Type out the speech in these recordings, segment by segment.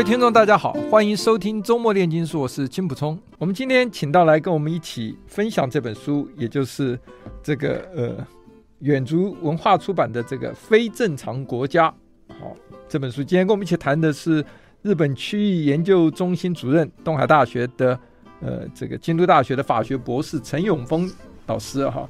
位听众，大家好，欢迎收听周末炼金术，我是金溥聪。我们今天请到来跟我们一起分享这本书，也就是这个呃远足文化出版的这个《非正常国家》。好，这本书今天跟我们一起谈的是日本区域研究中心主任、东海大学的呃这个京都大学的法学博士陈永丰老师哈。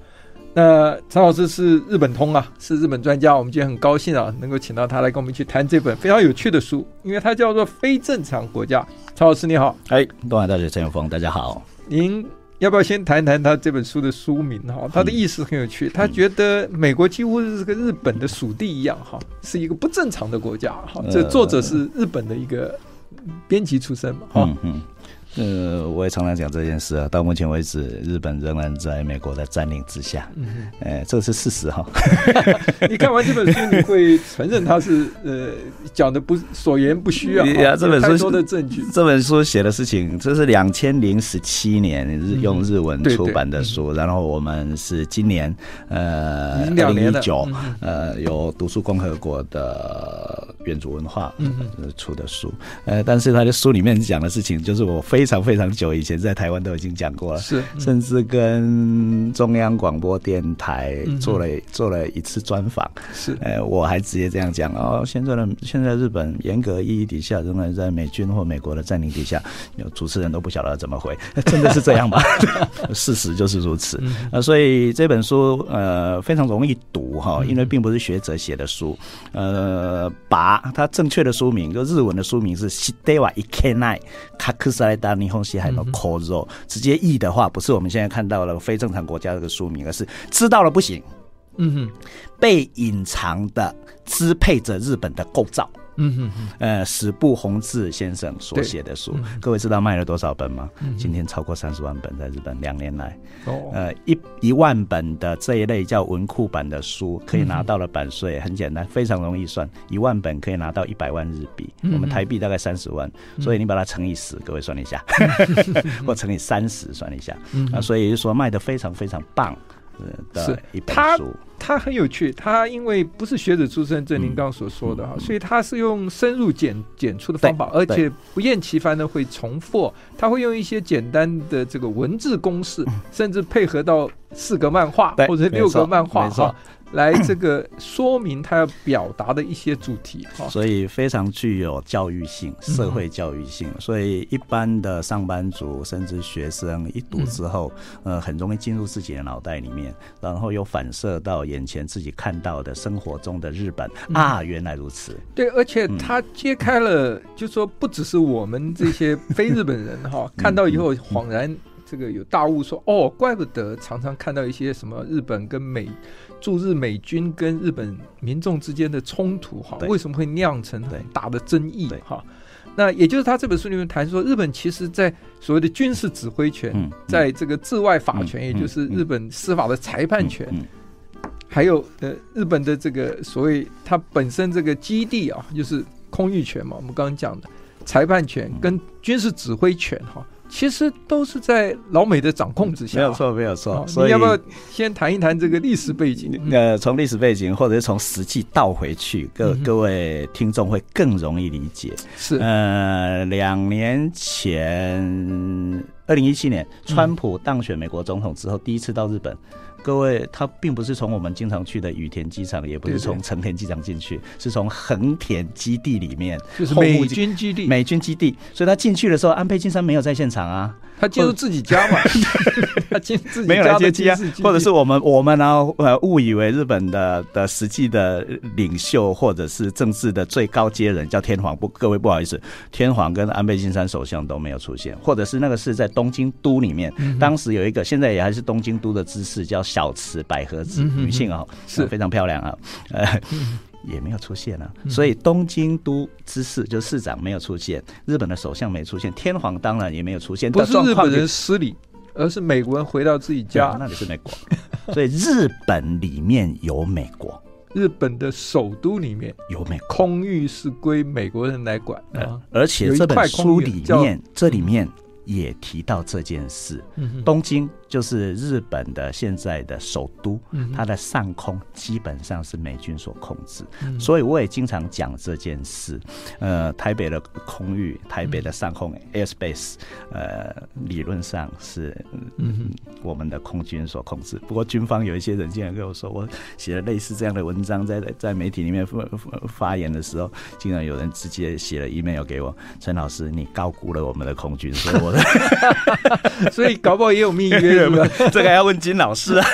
那陈老师是日本通啊，是日本专家。我们今天很高兴啊，能够请到他来跟我们一起谈这本非常有趣的书，因为它叫做《非正常国家》。陈老师你好，哎，东海大学陈永峰，大家好。您要不要先谈谈他这本书的书名哈？他的意思很有趣，他觉得美国几乎是跟日本的属地一样哈，是一个不正常的国家哈。这作者是日本的一个编辑出身嘛哈。嗯嗯呃，我也常常讲这件事啊。到目前为止，日本仍然在美国的占领之下。嗯，呃，这是事实哈。你看完这本书，你会承认他是呃讲的不所言不虚啊？呀，这本书的证据。这本书写的事情，这是两千零十七年日用日文出版的书，然后我们是今年呃二零一九呃有读书共和国的远足文化嗯出的书。呃，但是他的书里面讲的事情，就是我非。非常非常久以前，在台湾都已经讲过了，是，甚至跟中央广播电台做了、嗯、做了一次专访，是，呃，我还直接这样讲哦，现在的现在日本严格意义底下，仍然在美军或美国的占领底下，有主持人都不晓得怎么回，真的是这样吗？事实就是如此，啊、呃，所以这本书呃非常容易读哈，因为并不是学者写的书，呃，把它正确的书名就日文的书名是知ってはいけない隠さ れた霓虹西海的口肉，直接译的话，不是我们现在看到了非正常国家这个书名，而是知道了不行，嗯哼，被隐藏的支配着日本的构造。嗯哼哼，呃，史部弘志先生所写的书，各位知道卖了多少本吗？嗯、今天超过三十万本，在日本两年来，哦，呃，一一万本的这一类叫文库版的书，可以拿到了版税，嗯、很简单，非常容易算，一万本可以拿到一百万日币，嗯、我们台币大概三十万，嗯、所以你把它乘以十，各位算一下，嗯、或乘以三十算一下，嗯、啊，所以就说卖的非常非常棒。是一本书，他很有趣。他因为不是学者出身，正您刚刚所说的哈，嗯、所以他是用深入简简出的方法，而且不厌其烦的会重复。他会用一些简单的这个文字公式，嗯、甚至配合到四格漫画或者六格漫画哈。来这个说明他要表达的一些主题，所以非常具有教育性、社会教育性。所以一般的上班族甚至学生一读之后，呃，很容易进入自己的脑袋里面，然后又反射到眼前自己看到的生活中的日本。啊，原来如此。对，而且他揭开了，就说不只是我们这些非日本人哈，看到以后恍然这个有大悟，说哦，怪不得常常看到一些什么日本跟美。驻日美军跟日本民众之间的冲突，哈，为什么会酿成很大的争议？哈，那也就是他这本书里面谈说，日本其实在所谓的军事指挥权，在这个治外法权，也就是日本司法的裁判权，还有呃日本的这个所谓它本身这个基地啊，就是空域权嘛，我们刚刚讲的裁判权跟军事指挥权，哈。其实都是在老美的掌控之下，没有错，没有错。所以你要不要先谈一谈这个历史背景？呃，从历史背景，或者是从实际倒回去，各各位听众会更容易理解。是，呃，两年前，二零一七年，川普当选美国总统之后，第一次到日本。各位，他并不是从我们经常去的羽田机场，也不是从成田机场进去，是从横田基地里面，就是美军基地，美军基地。所以他进去的时候，安倍晋三没有在现场啊。他进入自己家嘛？他进自己没有来接机啊？或者是我们我们呢？呃，误以为日本的的实际的领袖或者是政治的最高阶人叫天皇不？各位不好意思，天皇跟安倍晋三首相都没有出现，或者是那个是在东京都里面，嗯、当时有一个现在也还是东京都的知事叫小池百合子女性啊，是非常漂亮啊。呃，也没有出现啊。所以东京都知事就市长没有出现，日本的首相没出现，天皇当然也没有出现。不是日本人失礼，而是美国人回到自己家，那里是美国，所以日本里面有美国。日本的首都里面有美空域是归美国人来管啊，而且这本书里面这里面也提到这件事，东京。就是日本的现在的首都，它的上空基本上是美军所控制，所以我也经常讲这件事。呃，台北的空域，台北的上空 airspace，呃，理论上是嗯我们的空军所控制。不过军方有一些人竟然跟我说，我写了类似这样的文章，在在媒体里面发发言的时候，竟然有人直接写了 email 给我，陈老师，你高估了我们的空军，所以我的 所以搞不好也有密约。这个要问金老师啊，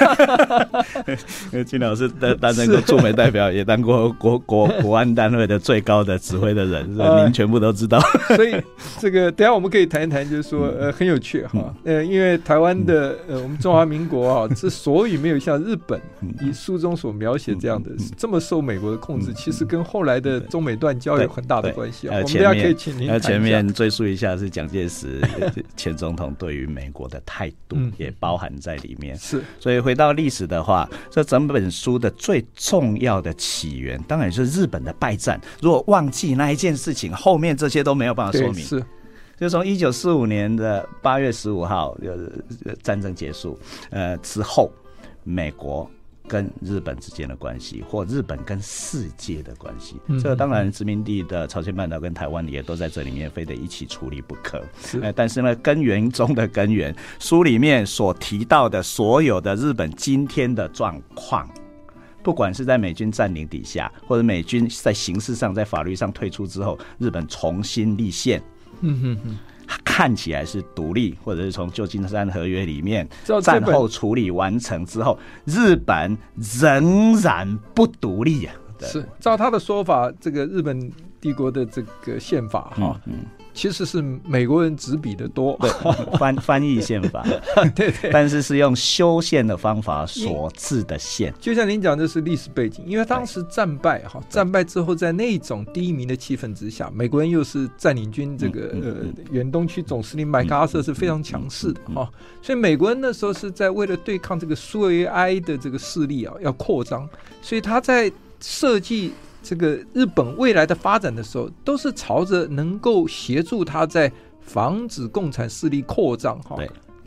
因 为金老师担担任过驻美代表，也当过国国国安单位的最高的指挥的人，所以您全部都知道。所以 这个等下我们可以谈一谈，就是说呃很有趣哈，呃因为台湾的呃我们中华民国啊，之所以没有像日本以书中所描写这样的这么受美国的控制，其实跟后来的中美断交有很大的关系啊。我们大家可以请您前面追溯一下，是蒋介石前总统对于美国的态度也。包含在里面是，所以回到历史的话，这整本书的最重要的起源，当然是日本的败战。如果忘记那一件事情，后面这些都没有办法说明。是，就从一九四五年的八月十五号，就是战争结束，呃之后，美国。跟日本之间的关系，或日本跟世界的关系，嗯、这个当然殖民地的朝鲜半岛跟台湾也都在这里面，非得一起处理不可。是，但是呢，根源中的根源，书里面所提到的所有的日本今天的状况，不管是在美军占领底下，或者美军在形式上、在法律上退出之后，日本重新立宪。嗯哼哼。看起来是独立，或者是从旧金山合约里面战后处理完成之后，日本仍然不独立呀、啊。是照他的说法，这个日本帝国的这个宪法哈。嗯嗯其实是美国人执笔的多，翻翻译宪法，对对，但是是用修宪的方法所制的宪。就像您讲的是历史背景，因为当时战败哈，战败之后在那种低迷的气氛之下，美国人又是占领军这个呃远东区总司令麦克阿瑟是非常强势的哈，所以美国人那时候是在为了对抗这个苏维埃的这个势力啊，要扩张，所以他在设计。这个日本未来的发展的时候，都是朝着能够协助他在防止共产势力扩张哈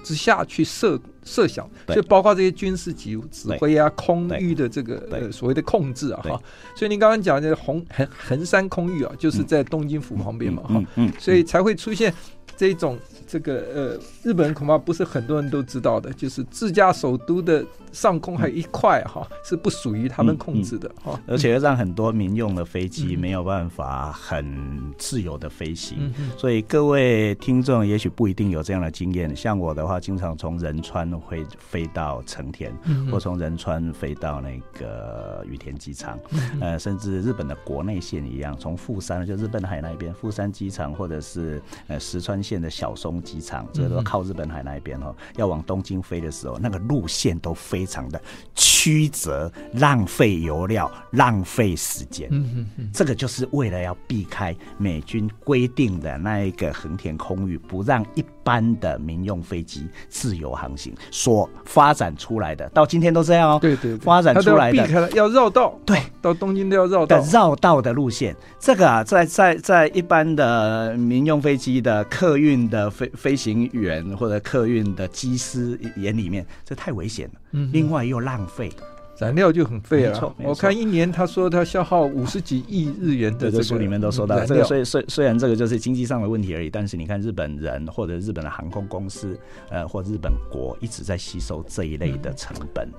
之下去设设想，就包括这些军事级指挥啊、空域的这个呃所谓的控制啊哈。所以您刚刚讲的红横横山空域啊，就是在东京府旁边嘛哈，所以才会出现这种。这个呃，日本人恐怕不是很多人都知道的，就是自家首都的上空还有一块哈，是不属于他们控制的哈，而且让很多民用的飞机没有办法很自由的飞行。所以各位听众也许不一定有这样的经验，像我的话，经常从仁川会飞到成田，或从仁川飞到那个羽田机场，呃，甚至日本的国内线一样，从富山就日本海那边富山机场，或者是呃石川县的小松。机场，这个都靠日本海那一边哦。要往东京飞的时候，那个路线都非常的曲折，浪费油料，浪费时间。嗯嗯嗯，这个就是为了要避开美军规定的那一个横田空域，不让一般的民用飞机自由航行所发展出来的。到今天都这样哦。对对，发展出来的要绕道。对，到东京都要绕道。绕道的路线，这个啊，在在在一般的民用飞机的客运的飞。飞行员或者客运的机师眼里面，这太危险了。嗯，另外又浪费，燃料就很费了。我看一年他说他消耗五十几亿日元的，这书里面都说到这个。所以虽虽然这个就是经济上的问题而已，但是你看日本人或者日本的航空公司，呃，或日本国一直在吸收这一类的成本。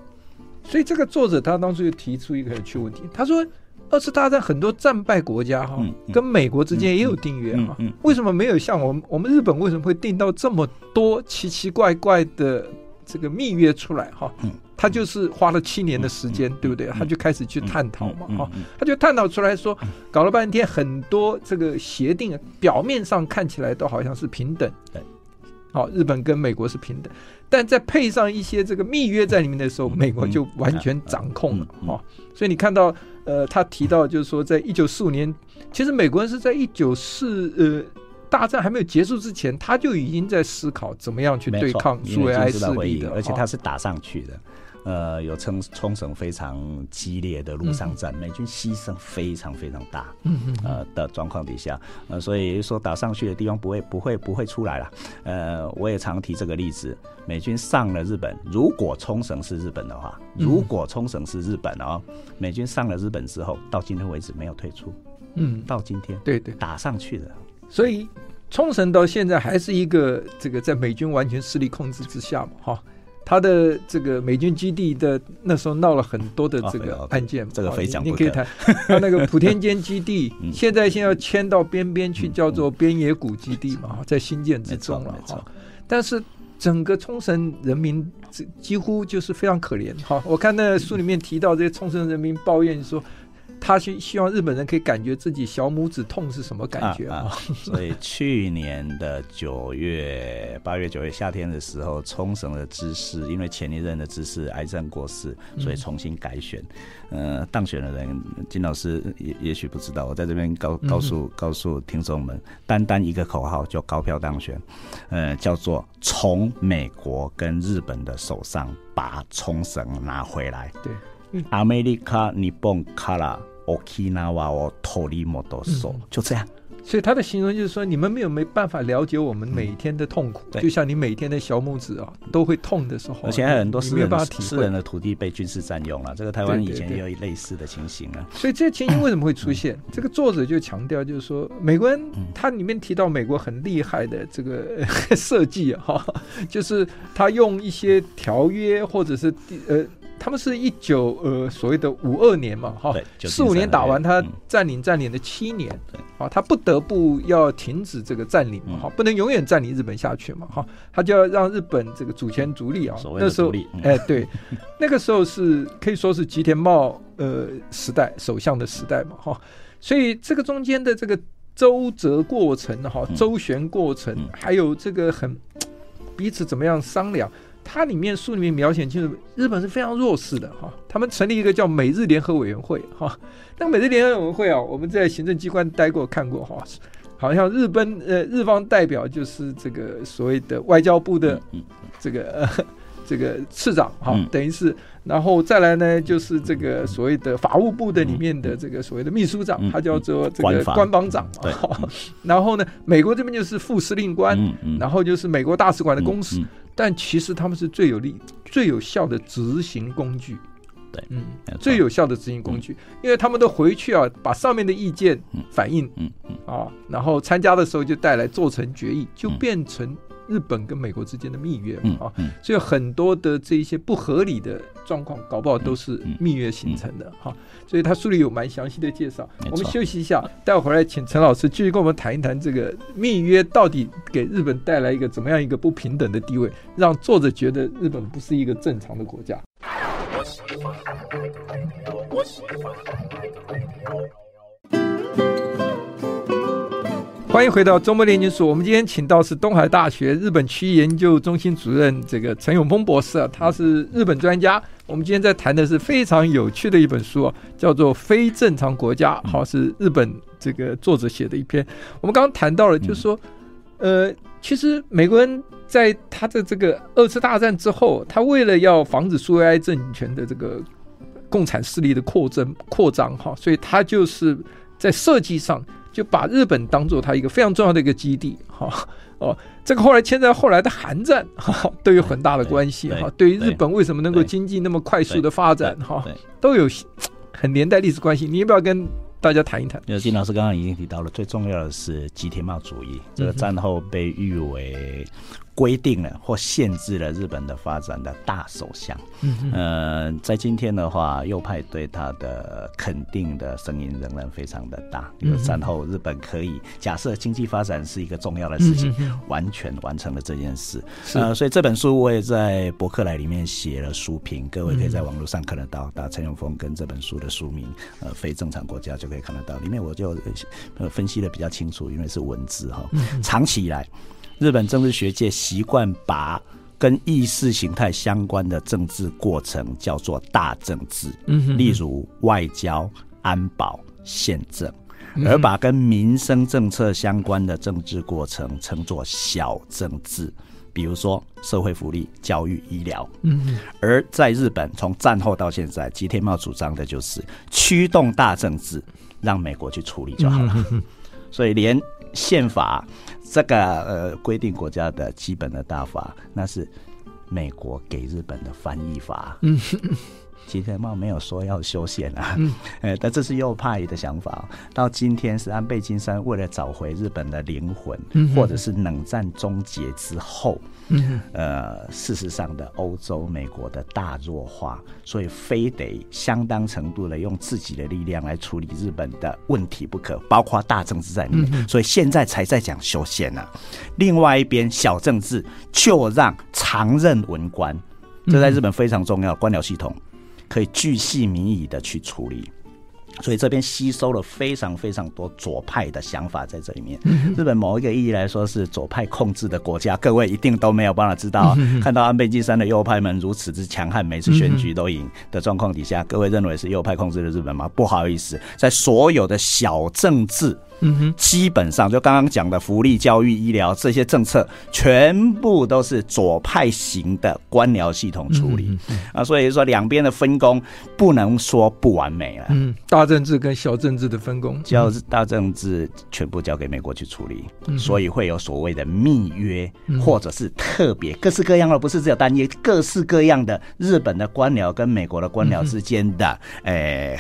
所以这个作者他当初就提出一个有趣问题，他说。二次大战很多战败国家哈，跟美国之间也有订约哈，为什么没有像我们我们日本为什么会订到这么多奇奇怪怪的这个密约出来哈？他就是花了七年的时间，对不对？他就开始去探讨嘛哈，他就探讨出来说，搞了半天很多这个协定表面上看起来都好像是平等，对好，日本跟美国是平等，但再配上一些这个密约在里面的时候，美国就完全掌控了哈。所以你看到，呃，他提到就是说，在一九四五年，其实美国人是在一九四呃大战还没有结束之前，他就已经在思考怎么样去对抗苏维埃势力的，而且他是打上去的。呃，有冲冲绳非常激烈的陆上战，嗯、美军牺牲非常非常大，嗯嗯，呃的状况底下，呃，所以说打上去的地方不会不会不会出来了。呃，我也常提这个例子，美军上了日本，如果冲绳是日本的话，如果冲绳是日本哦，美军上了日本之后，到今天为止没有退出，嗯，到今天，对对，打上去的，所以冲绳到现在还是一个这个在美军完全势力控制之下嘛，哈。他的这个美军基地的那时候闹了很多的这个案件，这个非常你可以谈。他那个普天间基地，现在现在要迁到边边去，叫做边野古基地嘛，在新建之中了哈。但是整个冲绳人民几乎就是非常可怜哈。我看那书里面提到这些冲绳人民抱怨说。他希希望日本人可以感觉自己小拇指痛是什么感觉啊？啊所以去年的九月、八月、九月夏天的时候，冲绳的知事因为前一任的知事癌症过世，所以重新改选。嗯、呃，当选的人金老师也也许不知道，我在这边告告诉告诉听众们，单单一个口号就高票当选，呃，叫做从美国跟日本的手上把冲绳拿回来。对，アメリカ、日本から。 Okinawa 我托里莫多索，就这样。所以他的形容就是说，你们没有没办法了解我们每天的痛苦，嗯、就像你每天的小拇指啊都会痛的时候。而且还有很多私人私人的土地被军事占用了，这个台湾以前也有类似的情形啊。所以这些情形为什么会出现？嗯、这个作者就强调，就是说美国人他里面提到美国很厉害的这个 设计哈，就是他用一些条约或者是呃。他们是一九呃所谓的五二年嘛哈，四五年打完，他占领占领了七年，啊，他不得不要停止这个占领嘛哈，不能永远占领日本下去嘛哈，他就要让日本这个主权独立啊。那时候哎对，那个时候是可以说是吉田茂呃时代首相的时代嘛哈，所以这个中间的这个周折过程哈，周旋过程，还有这个很 彼此怎么样商量。它里面书里面描写清楚，日本是非常弱势的哈。他们成立一个叫美日联合委员会哈。那美日联合委员会啊，我们在行政机关待过看过哈。好像日本呃日方代表就是这个所谓的外交部的这个、呃、这个次长哈，等于是，然后再来呢就是这个所谓的法务部的里面的这个所谓的秘书长，他叫做这个官房长。然后呢，美国这边就是副司令官，然后就是美国大使馆的公使。但其实他们是最有力、最有效的执行工具，对，嗯，最有效的执行工具，因为他们都回去啊，把上面的意见反映，嗯嗯啊，然后参加的时候就带来做成决议，就变成。日本跟美国之间的蜜月嘛，啊，所以很多的这一些不合理的状况，搞不好都是蜜月形成的哈。所以他书里有蛮详细的介绍。我们休息一下，待会儿来请陈老师继续跟我们谈一谈这个蜜月到底给日本带来一个怎么样一个不平等的地位，让作者觉得日本不是一个正常的国家。欢迎回到周末炼金术。我们今天请到是东海大学日本区域研究中心主任这个陈永峰博士啊，他是日本专家。我们今天在谈的是非常有趣的一本书啊，叫做《非正常国家》，好，是日本这个作者写的一篇。我们刚刚谈到了，就是说，呃，其实美国人在他的这个二次大战之后，他为了要防止苏维埃政权的这个共产势力的扩增扩张哈，所以他就是在设计上。就把日本当做他一个非常重要的一个基地，哈哦，这个后来牵在后来的韩战，哈都有很大的关系，哈。对于日本为什么能够经济那么快速的发展，哈，都有很连带历史关系。你要不要跟大家谈一谈？金老师刚刚已经提到了，最重要的是集体贸主义，这个战后被誉为。规定了或限制了日本的发展的大首相，嗯在今天的话，右派对他的肯定的声音仍然非常的大。因为战后日本可以假设经济发展是一个重要的事情，完全完成了这件事。呃，所以这本书我也在博客来里面写了书评，各位可以在网络上看得到，打陈永峰跟这本书的书名，呃，非正常国家就可以看得到。里面我就呃分析的比较清楚，因为是文字哈，长期以来。日本政治学界习惯把跟意识形态相关的政治过程叫做大政治，嗯，例如外交、安保、宪政。而把跟民生政策相关的政治过程称作小政治，比如说社会福利、教育、医疗。嗯，而在日本，从战后到现在，吉田茂主张的就是驱动大政治，让美国去处理就好了。所以，连宪法这个呃规定国家的基本的大法，那是美国给日本的翻译法。吉田茂没有说要修宪啊，嗯，但这是右派的想法。到今天是安倍晋三为了找回日本的灵魂，嗯，或者是冷战终结之后，嗯，呃，事实上的欧洲、美国的大弱化，所以非得相当程度的用自己的力量来处理日本的问题不可，包括大政治在里面。嗯，所以现在才在讲修宪呢。另外一边小政治就让常任文官，这在日本非常重要，官僚系统。可以巨细靡遗的去处理，所以这边吸收了非常非常多左派的想法在这里面。日本某一个意义来说是左派控制的国家，各位一定都没有办法知道。看到安倍晋三的右派们如此之强悍，每次选举都赢的状况底下，各位认为是右派控制的日本吗？不好意思，在所有的小政治。嗯哼，基本上就刚刚讲的福利、教育、医疗这些政策，全部都是左派型的官僚系统处理。啊，所以说两边的分工不能说不完美了。嗯，大政治跟小政治的分工，交大政治全部交给美国去处理，所以会有所谓的密约或者是特别各式各样的，不是只有单一，各式各样的日本的官僚跟美国的官僚之间的，诶。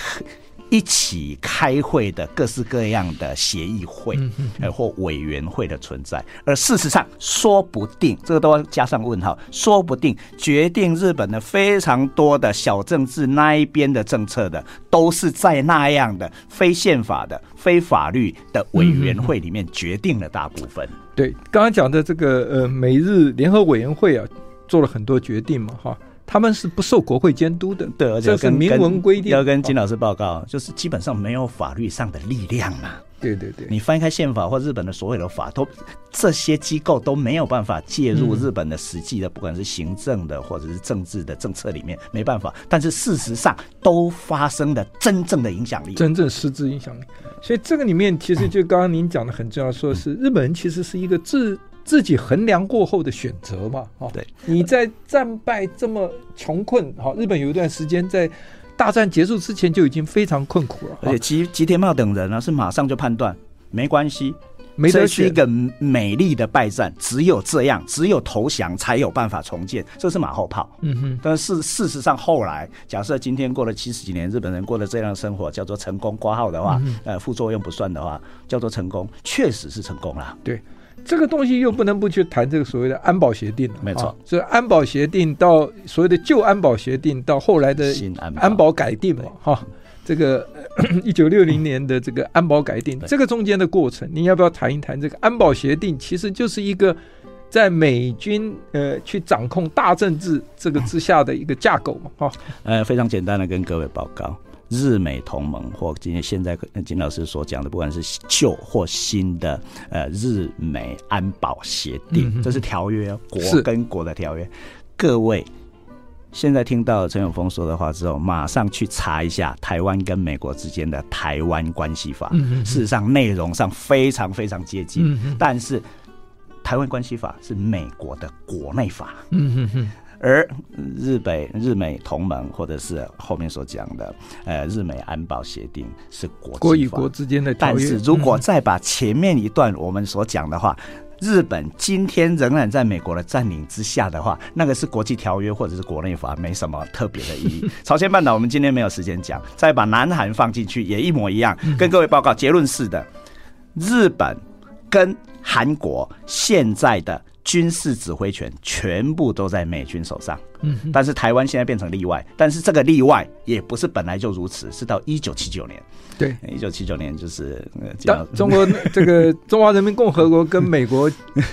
一起开会的各式各样的协议会，呃，或委员会的存在，而事实上，说不定这个都要加上问号，说不定决定日本的非常多的小政治那一边的政策的，都是在那样的非宪法的、非法律的委员会里面决定了大部分。对，刚刚讲的这个呃，美日联合委员会啊，做了很多决定嘛，哈。他们是不受国会监督的，对，而且跟明文规定要跟金老师报告，就是基本上没有法律上的力量嘛。对对对，你翻开宪法或日本的所有的法，都这些机构都没有办法介入日本的实际的，不管是行政的或者是政治的政策里面，没办法。但是事实上都发生了真正的影响力，真正实质影响力。所以这个里面其实就刚刚您讲的很重要，说是日本人其实是一个自。自己衡量过后的选择嘛，哈，对，你在战败这么穷困，哈，日本有一段时间在大战结束之前就已经非常困苦了，而且吉吉田茂等人呢是马上就判断没关系，这是一个美丽的败战，只有这样，只有投降才有办法重建，这是马后炮，嗯哼，但是事实上后来假设今天过了七十几年，日本人过了这样的生活叫做成功挂号的话，呃，副作用不算的话叫做成功，确实是成功了，对。这个东西又不能不去谈这个所谓的安保协定了，没错。所以安保协定到所谓的旧安保协定到后来的新安保改定嘛，哈，这个 一九六零年的这个安保改定，这个中间的过程，你要不要谈一谈这个安保协定？其实就是一个在美军呃去掌控大政治这个之下的一个架构嘛，哈。呃，非常简单的跟各位报告。日美同盟，或今天现在金老师所讲的，不管是旧或新的，呃，日美安保协定，这是条约，国跟国的条约。各位现在听到陈永峰说的话之后，马上去查一下台湾跟美国之间的台湾关系法。事实上，内容上非常非常接近，但是台湾关系法是美国的国内法。而日北日美同盟，或者是后面所讲的呃日美安保协定，是国国与国之间的。但是如果再把前面一段我们所讲的话，日本今天仍然在美国的占领之下的话，那个是国际条约或者是国内法，没什么特别的意义。朝鲜半岛我们今天没有时间讲，再把南韩放进去也一模一样。跟各位报告结论是的，日本跟韩国现在的。军事指挥权全部都在美军手上，嗯，但是台湾现在变成例外，但是这个例外也不是本来就如此，是到一九七九年。对，一九七九年就是当中国这个 中华人民共和国跟美国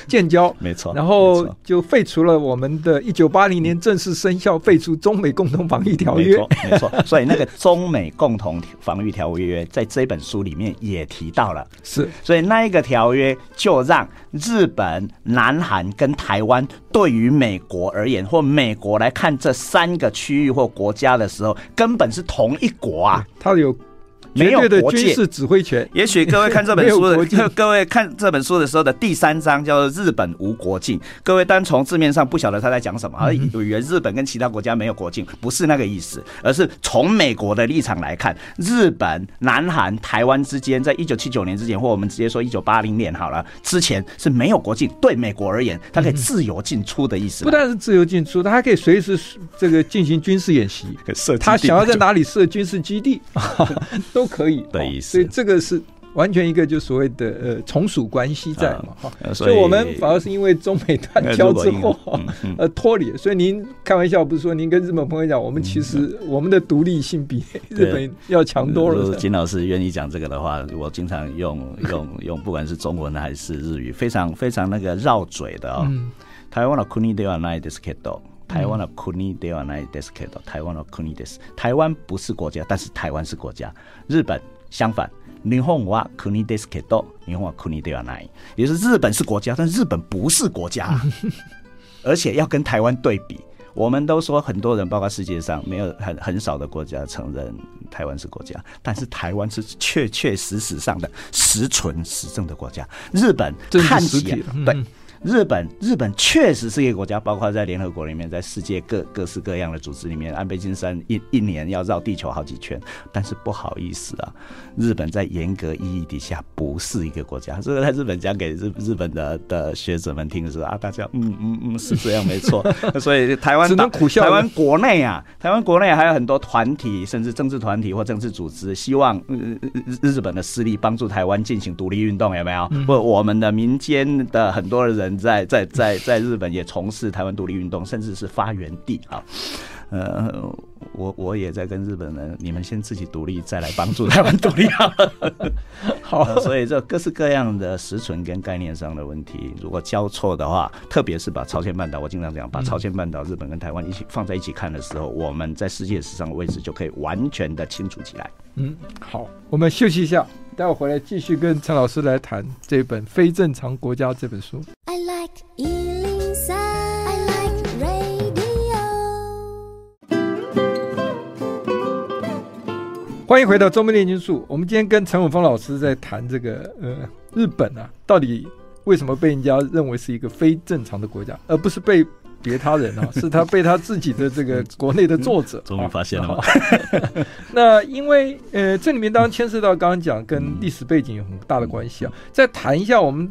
建交，没错，然后就废除了我们的一九八零年正式生效废除中美共同防御条约，没错，所以那个中美共同防御条约在这本书里面也提到了，是，所以那一个条约就让日本、南韩跟台湾对于美国而言，或美国来看这三个区域或国家的时候，根本是同一国啊，它有。没有的军事指挥权。也许各位看这本书的，各位看这本书的时候的第三章叫做“日本无国境”。各位单从字面上不晓得他在讲什么，而以为日本跟其他国家没有国境，不是那个意思，而是从美国的立场来看，日本、南韩、台湾之间，在一九七九年之前，或我们直接说一九八零年好了，之前是没有国境。对美国而言，它可以自由进出的意思。不但是自由进出，它还可以随时这个进行军事演习，他想要在哪里设军事基地 都。可以的意思，所以这个是完全一个就所谓的呃从属关系在嘛哈，所以我们反而是因为中美断交之后呃脱离，所以您开玩笑不是说您跟日本朋友讲，我们其实我们的独立性比日本要强多了。金老师愿意讲这个的话，我经常用用用，不管是中文还是日语，非常非常那个绕嘴的哦。台湾的国ではないですけど， 台湾的国ではないですけど，台湾的国です。台湾不是国家，但是台湾是国家。日本相反，日本は国ですけど，日本は国ではない。也就是日本是国家，但日本不是国家，而且要跟台湾对比。我们都说很多人，包括世界上没有很很少的国家承认台湾是国家，但是台湾是确确实实上的实存实证的国家。日本看起来对。 日本，日本确实是一个国家，包括在联合国里面，在世界各各式各样的组织里面，安倍晋三一一年要绕地球好几圈。但是不好意思啊，日本在严格意义底下不是一个国家。这个在日本讲给日日本的的学者们听的时候啊，大家嗯嗯嗯是这样没错。所以台湾只能苦笑。台湾国内啊，台湾国内还有很多团体，甚至政治团体或政治组织，希望日日日本的势力帮助台湾进行独立运动，有没有？或我们的民间的很多的人。在在在在日本也从事台湾独立运动，甚至是发源地啊。呃，我我也在跟日本人，你们先自己独立，再来帮助台湾独立好了。好，呃，所以这各式各样的实存跟概念上的问题，如果交错的话，特别是把朝鲜半岛，我经常讲，把朝鲜半岛、日本跟台湾一起放在一起看的时候，我们在世界史上的位置就可以完全的清楚起来。嗯，好，我们休息一下，待会回来继续跟陈老师来谈这本《非正常国家》这本书。I like 103, I like radio。欢迎回到《中部炼金术》，我们今天跟陈永峰老师在谈这个呃，日本啊，到底为什么被人家认为是一个非正常的国家，而不是被。别他人啊，是他被他自己的这个国内的作者 终于发现了吗？那因为呃，这里面当然牵涉到刚刚讲跟历史背景有很大的关系啊。再谈一下我们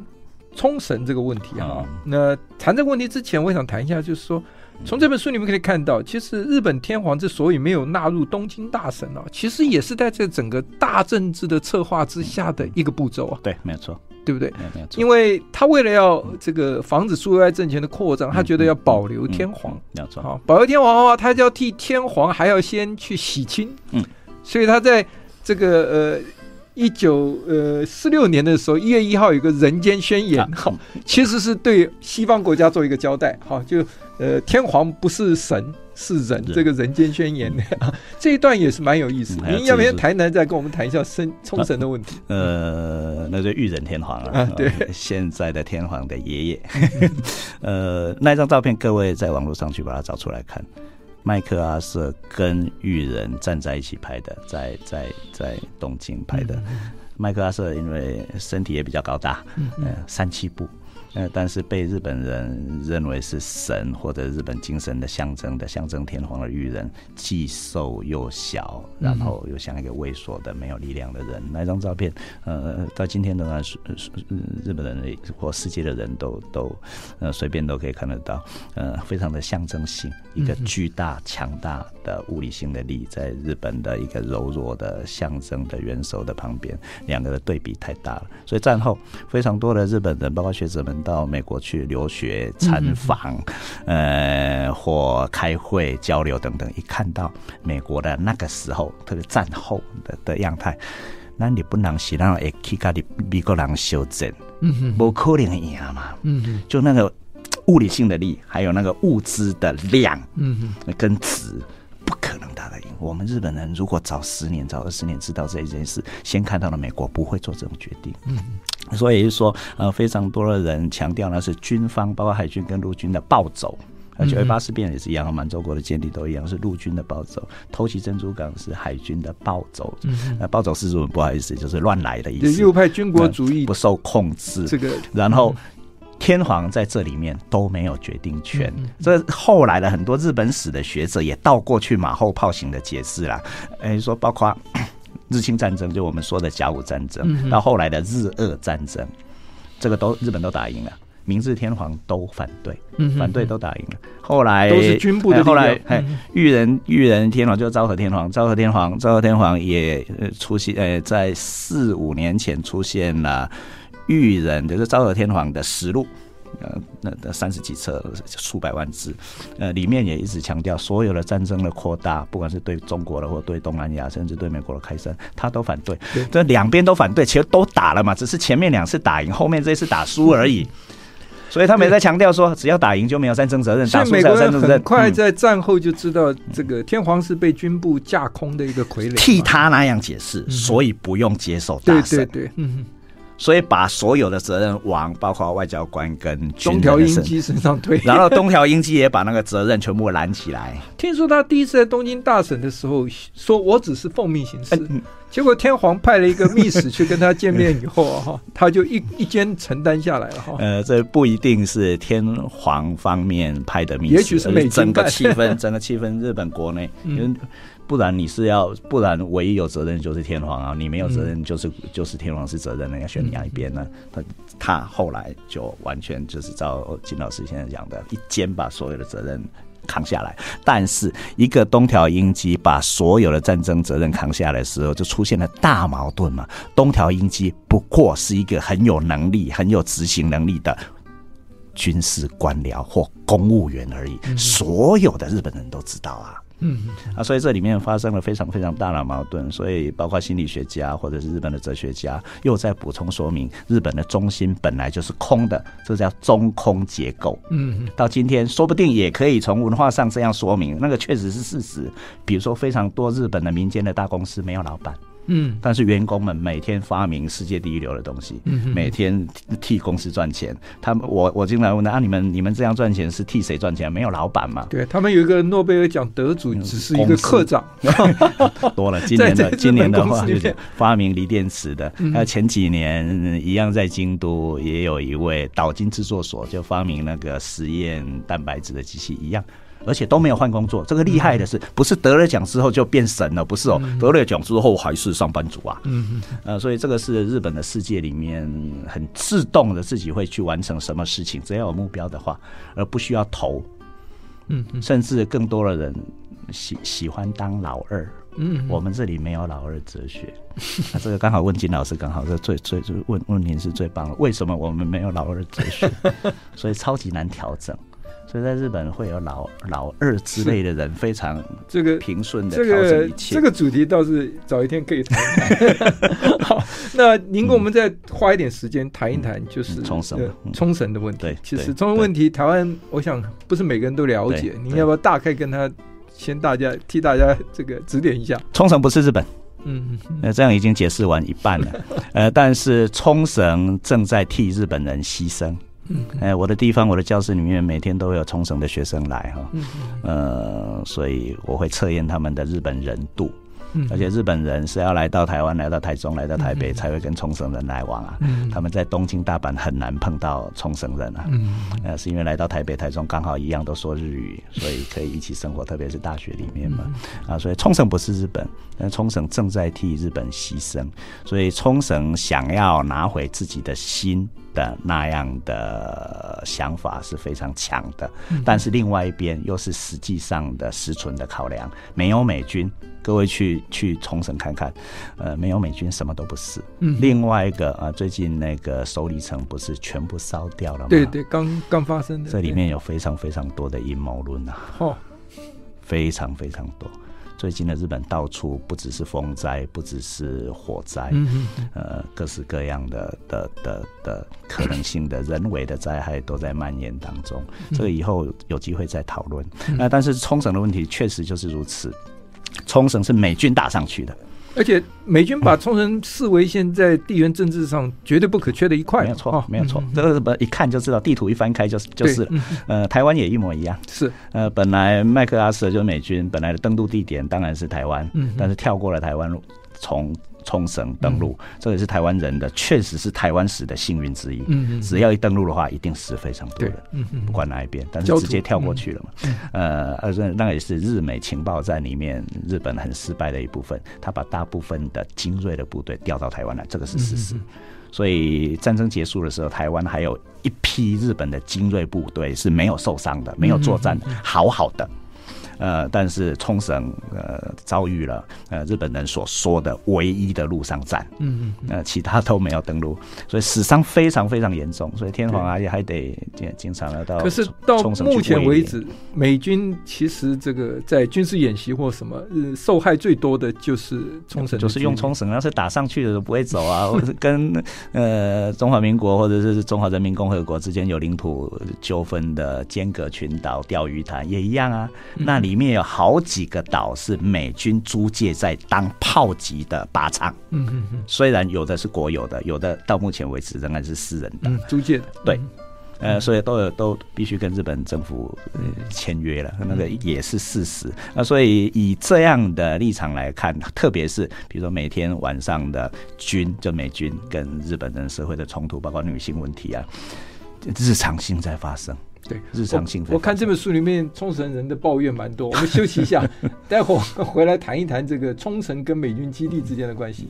冲绳这个问题啊。那谈这个问题之前，我想谈一下，就是说，从这本书里面可以看到，其实日本天皇之所以没有纳入东京大神啊，其实也是在这整个大政治的策划之下的一个步骤啊。对，没有错。对不对？因为他为了要这个防止苏维埃政权的扩张，他觉得要保留天皇。没错。好，保留天皇的话，他就要替天皇还要先去洗清。嗯。所以他在这个呃一九呃四六年的时候，一月一号有个人间宣言，好，其实是对西方国家做一个交代。好，就呃天皇不是神。是人，这个人间宣言这一段也是蛮有意思。您要不要台南再跟我们谈一下生冲绳的问题？呃，那就裕仁天皇了、啊，对，现在的天皇的爷爷。呃，那张照片各位在网络上去把它找出来看，麦克阿瑟跟裕仁站在一起拍的，在在在东京拍的。麦、嗯、克阿瑟因为身体也比较高大，嗯，嗯，三七步。呃，但是被日本人认为是神或者日本精神的象征的象征天皇的裕仁，既瘦又小，然后又像一个畏缩的没有力量的人。那张照片，呃，到今天仍然是日本人或世界的人都都呃随便都可以看得到，呃，非常的象征性，一个巨大强大的物理性的力，在日本的一个柔弱的象征的元首的旁边，两个的对比太大了。所以战后非常多的日本人，包括学者们。到美国去留学参访，呃，或开会交流等等，一看到美国的那个时候，特别战后的的样态，那你不能是让会去跟你美国人修正，嗯哼，不可能赢嘛，嗯哼，就那个物理性的力，还有那个物资的量，嗯哼，跟值。不可能打得赢我们日本人。如果早十年、早二十年知道这一件事，先看到了美国，不会做这种决定。嗯，所以说，呃，非常多的人强调呢是军方，包括海军跟陆军的暴走。而且九一八事变也是一样，满洲国的建立都一样，是陆军的暴走。偷袭珍珠港是海军的暴走。嗯，那暴走是日文不好意思，就是乱来的意思。右派军国主义不受控制。这个，然后。天皇在这里面都没有决定权，这后来的很多日本史的学者也倒过去马后炮型的解释了，诶，说包括日清战争，就我们说的甲午战争，到后来的日俄战争，这个都日本都打赢了，明治天皇都反对，反对都打赢了，后来都是军部的。后来，裕仁裕仁天皇就昭和天皇，昭和天皇昭和天皇也出现，呃，在四五年前出现了。裕仁就是昭和天皇的实录，呃，那那三十几册，数百万字，呃，里面也一直强调，所有的战争的扩大，不管是对中国的或对东南亚，甚至对美国的开战，他都反对。这两边都反对，其实都打了嘛，只是前面两次打赢，后面这一次打输而已。所以他们也在强调说，只要打赢就没有战争责任，打输才有战争责任。很快在战后就知道，这个天皇是被军部架空的一个傀儡，替他那样解释，所以不用接受。对对对，嗯。所以把所有的责任往包括外交官跟东条英机身上推，然后东条英机也把那个责任全部揽起来。听说他第一次在东京大审的时候说：“我只是奉命行事。”结果天皇派了一个密使去跟他见面以后哈，他就一一肩承担下来了哈。呃，这不一定是天皇方面派的密使，也许是美整个气氛，整个气氛日本国内。嗯不然你是要，不然唯一有责任就是天皇啊！你没有责任，就是、嗯、就是天皇是责任，人家选你哪一边呢？他他后来就完全就是照金老师现在讲的，一肩把所有的责任扛下来。但是一个东条英机把所有的战争责任扛下来的时候，就出现了大矛盾嘛。东条英机不过是一个很有能力、很有执行能力的军事官僚或公务员而已，所有的日本人都知道啊。嗯啊，所以这里面发生了非常非常大的矛盾，所以包括心理学家或者是日本的哲学家又在补充说明，日本的中心本来就是空的，这叫中空结构。嗯，到今天说不定也可以从文化上这样说明，那个确实是事实。比如说，非常多日本的民间的大公司没有老板。嗯，但是员工们每天发明世界第一流的东西，嗯、每天替公司赚钱。他们，我我经常问他啊，你们你们这样赚钱是替谁赚钱？没有老板嘛？对他们有一个诺贝尔奖得主，只是一个科长。多了，今年的 今年的话就是发明锂电池的。还有前几年一样在京都也有一位岛津制作所就发明那个实验蛋白质的机器一样。而且都没有换工作，这个厉害的是，不是得了奖之后就变神了？不是哦，得了奖之后还是上班族啊。嗯嗯。呃，所以这个是日本的世界里面很自动的自己会去完成什么事情，只要有目标的话，而不需要投。嗯，甚至更多的人喜喜欢当老二。嗯，我们这里没有老二哲学。那 这个刚好问金老师，刚好是最最最问问您是最棒的。为什么我们没有老二哲学？所以超级难调整。所以在日本会有老老二之类的人，非常这个平顺的调整一切。这个主题倒是早一天可以谈。好，那您给我们再花一点时间谈一谈，就是冲绳冲绳的问题。对，其实冲绳问题，台湾我想不是每个人都了解。您要不要大概跟他先大家替大家这个指点一下？冲绳不是日本。嗯，呃，这样已经解释完一半了。呃，但是冲绳正在替日本人牺牲。嗯，哎，我的地方，我的教室里面每天都会有冲绳的学生来哈，呃，所以我会测验他们的日本人度。而且日本人是要来到台湾、来到台中、来到台北才会跟冲绳人来往啊。他们在东京、大阪很难碰到冲绳人啊。嗯呃，是因为来到台北、台中刚好一样都说日语，所以可以一起生活，特别是大学里面嘛。啊，所以冲绳不是日本，但冲绳正在替日本牺牲。所以冲绳想要拿回自己的心。的那样的想法是非常强的，但是另外一边又是实际上的实存的考量，没有美军，各位去去重审看看，呃，没有美军什么都不是。嗯，另外一个啊，最近那个首里城不是全部烧掉了吗？对对，刚刚发生的。这里面有非常非常多的阴谋论啊，哦，非常非常多。最近的日本到处不只是风灾，不只是火灾，呃，各式各样的的的的可能性的人为的灾害都在蔓延当中。这个以后有机会再讨论。那、呃、但是冲绳的问题确实就是如此，冲绳是美军打上去的。而且美军把冲绳视为现在地缘政治上绝对不可缺的一块，没有错，没有错。这个一看就知道，地图一翻开就是就是了。呃，台湾也一模一样。是。呃，本来麦克阿瑟就是美军本来的登陆地点当然是台湾，但是跳过了台湾，从。冲绳登陆，这也是台湾人的，确实是台湾史的幸运之一。嗯，只要一登陆的话，一定死非常多人。嗯嗯，不管哪一边，但是直接跳过去了嘛。呃，那也是日美情报战里面日本很失败的一部分，他把大部分的精锐的部队调到台湾来，这个是事实。所以战争结束的时候，台湾还有一批日本的精锐部队是没有受伤的，没有作战的，好好的。呃，但是冲绳呃遭遇了呃日本人所说的唯一的陆上战，嗯嗯，呃其他都没有登陆，所以死伤非常非常严重，所以天皇啊也还得经经常要到。可是到目前为止，美军其实这个在军事演习或什么，呃，受害最多的就是冲绳，就是用冲绳，要是打上去的都不会走啊，或者跟呃中华民国或者是中华人民共和国之间有领土纠纷的尖阁群岛、钓鱼台也一样啊，那里面有好几个岛是美军租借在当炮击的靶场。嗯嗯嗯。虽然有的是国有的，有的到目前为止仍然是私人的。租借的。对。呃，所以都有都必须跟日本政府签约了，那个也是事实。那所以以这样的立场来看，特别是比如说每天晚上的军，就美军跟日本人社会的冲突，包括女性问题啊，日常性在发生。对，日常性。我看这本书里面冲绳人的抱怨蛮多，我们休息一下，待会儿回来谈一谈这个冲绳跟美军基地之间的关系。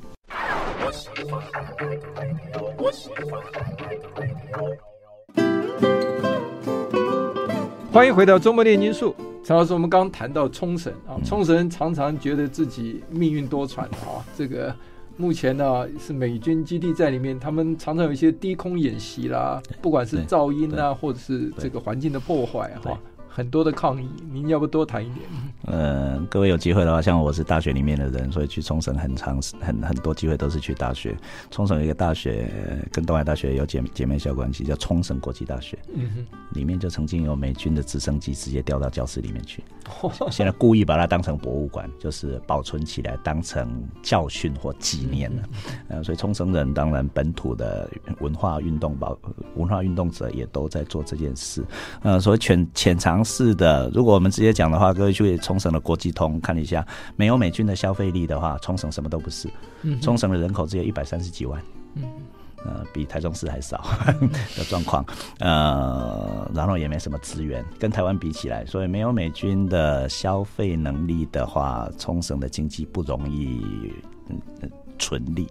欢迎回到周末炼金术，陈老师，我们刚刚谈到冲绳啊，冲绳常常觉得自己命运多舛啊，这个。目前呢是美军基地在里面，他们常常有一些低空演习啦，不管是噪音啊，或者是这个环境的破坏哈。很多的抗议，您要不多谈一点？呃，各位有机会的话，像我是大学里面的人，所以去冲绳很长很很多机会都是去大学。冲绳有一个大学跟东海大学有姐姐妹校关系，叫冲绳国际大学。嗯哼，里面就曾经有美军的直升机直接掉到教室里面去，现在故意把它当成博物馆，就是保存起来当成教训或纪念了。呃，所以冲绳人当然本土的文化运动保文化运动者也都在做这件事。呃，所以潜潜藏。是的，如果我们直接讲的话，各位去冲绳的国际通看一下，没有美军的消费力的话，冲绳什么都不是。冲绳的人口只有一百三十几万，呃，比台中市还少 的状况，呃，然后也没什么资源，跟台湾比起来，所以没有美军的消费能力的话，冲绳的经济不容易。嗯纯利，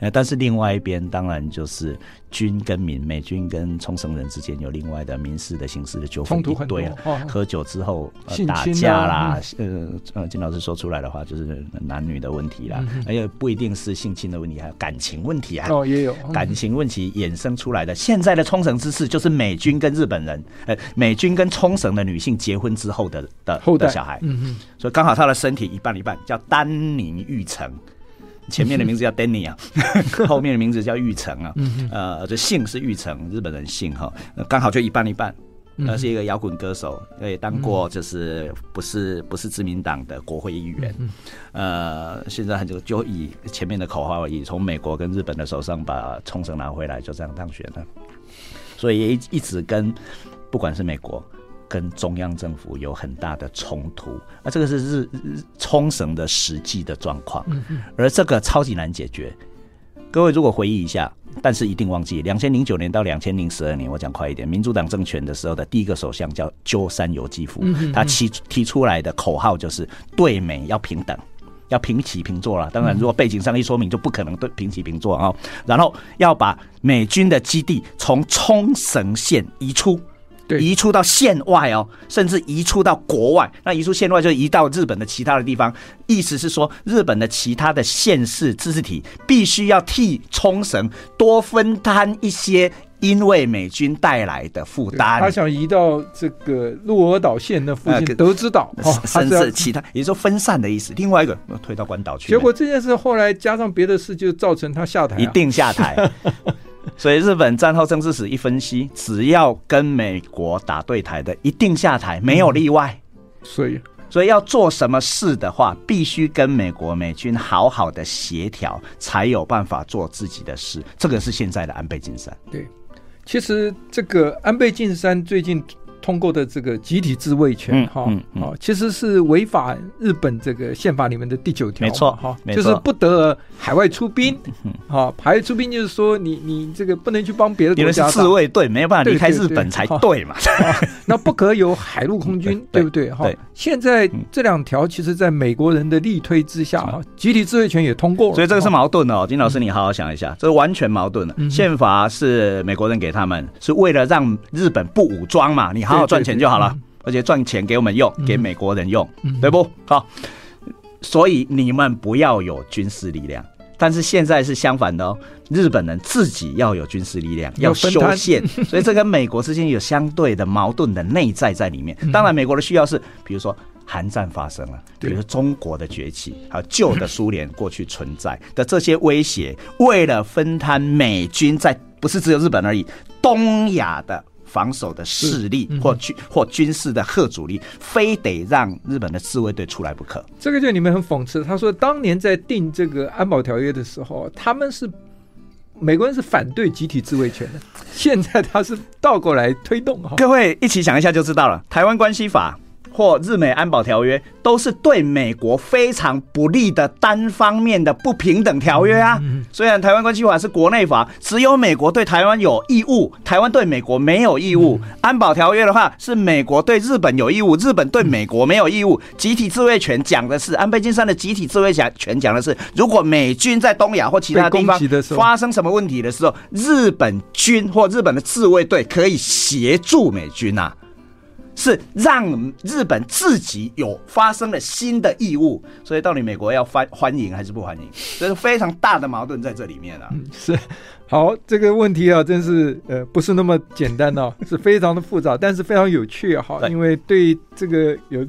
呃，但是另外一边当然就是军跟民，美军跟冲绳人之间有另外的民事的刑事的纠纷一堆啊。喝酒之后、呃、打架啦，呃呃，金老师说出来的话就是男女的问题啦，而且不一定是性侵的问题，还有感情问题啊。哦，也有感情问题衍生出来的。现在的冲绳之事就是美军跟日本人，呃，美军跟冲绳的女性结婚之后的的的小孩，嗯嗯，所以刚好他的身体一半一半，叫丹宁玉成。前面的名字叫 Danny 啊，后面的名字叫玉成啊，呃，这姓是玉成，日本人姓哈，刚好就一半一半。他是一个摇滚歌手，也当过就是不是不是自民党的国会议员，呃，现在很就就以前面的口号而已，从美国跟日本的手上把冲绳拿回来，就这样当选了，所以也一一直跟不管是美国。跟中央政府有很大的冲突，那这个是日日冲绳的实际的状况，而这个超级难解决。各位如果回忆一下，但是一定忘记，两千零九年到两千零十二年，我讲快一点，民主党政权的时候的第一个首相叫鸠山由纪夫，他提提出来的口号就是对美要平等。要平起平坐了。当然，如果背景上一说明，就不可能对平起平坐啊。然后要把美军的基地从冲绳县移出。移出到县外哦，甚至移出到国外。那移出县外就移到日本的其他的地方。意思是说，日本的其他的县市自治体必须要替冲绳多分担一些，因为美军带来的负担。他想移到这个鹿儿岛县的附近，德之岛，甚至其他，也就是说分散的意思。另外一个推到关岛去。结果这件事后来加上别的事，就造成他下台，一定下台。所以日本战后政治史一分析，只要跟美国打对台的，一定下台，没有例外。所以，所以要做什么事的话，必须跟美国美军好好的协调，才有办法做自己的事。这个是现在的安倍晋三。对，其实这个安倍晋三最近。通过的这个集体自卫权，哈、嗯，哦、嗯，其实是违反日本这个宪法里面的第九条，没错，哈，就是不得海外出兵，哈，海外出兵就是说你你这个不能去帮别的国家，自卫队没有办法离开日本才对嘛，那不可有海陆空军，对不对？哈，现在这两条其实在美国人的力推之下，哈，集体自卫权也通过了，所以这个是矛盾的哦，金老师你好好想一下，这是完全矛盾的，宪法是美国人给他们，是为了让日本不武装嘛，你。好好赚钱就好了，而且赚钱给我们用，给美国人用，对不？好，所以你们不要有军事力量，但是现在是相反的哦，日本人自己要有军事力量，要修宪，所以这跟美国之间有相对的矛盾的内在在里面。当然，美国的需要是，比如说韩战发生了，比如说中国的崛起，还有旧的苏联过去存在的这些威胁，为了分摊美军在不是只有日本而已，东亚的。防守的势力或军或军事的核主力，非得让日本的自卫队出来不可。这个就你们很讽刺。他说，当年在定这个安保条约的时候，他们是美国人是反对集体自卫权的，现在他是倒过来推动。各位一起想一下就知道了，《台湾关系法》。或日美安保条约都是对美国非常不利的单方面的不平等条约啊。虽然台湾关系法是国内法，只有美国对台湾有义务，台湾对美国没有义务。安保条约的话是美国对日本有义务，日本对美国没有义务。集体自卫权讲的是安倍晋三的集体自卫权讲的是，如果美军在东亚或其他地方发生什么问题的时候，日本军或日本的自卫队可以协助美军呐。是让日本自己有发生了新的义务，所以到底美国要欢欢迎还是不欢迎？这是非常大的矛盾在这里面啊。嗯，是，好，这个问题啊，真是呃不是那么简单哦，是非常的复杂，但是非常有趣啊。好，因为对这个有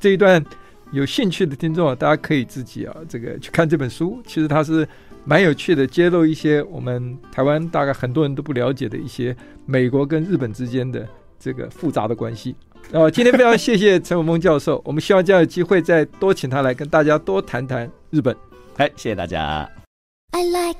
这一段有兴趣的听众啊，大家可以自己啊这个去看这本书，其实它是蛮有趣的，揭露一些我们台湾大概很多人都不了解的一些美国跟日本之间的。这个复杂的关系，哦，今天非常谢谢陈永峰教授，我们希望将有机会再多请他来跟大家多谈谈日本。哎，谢谢大家。I like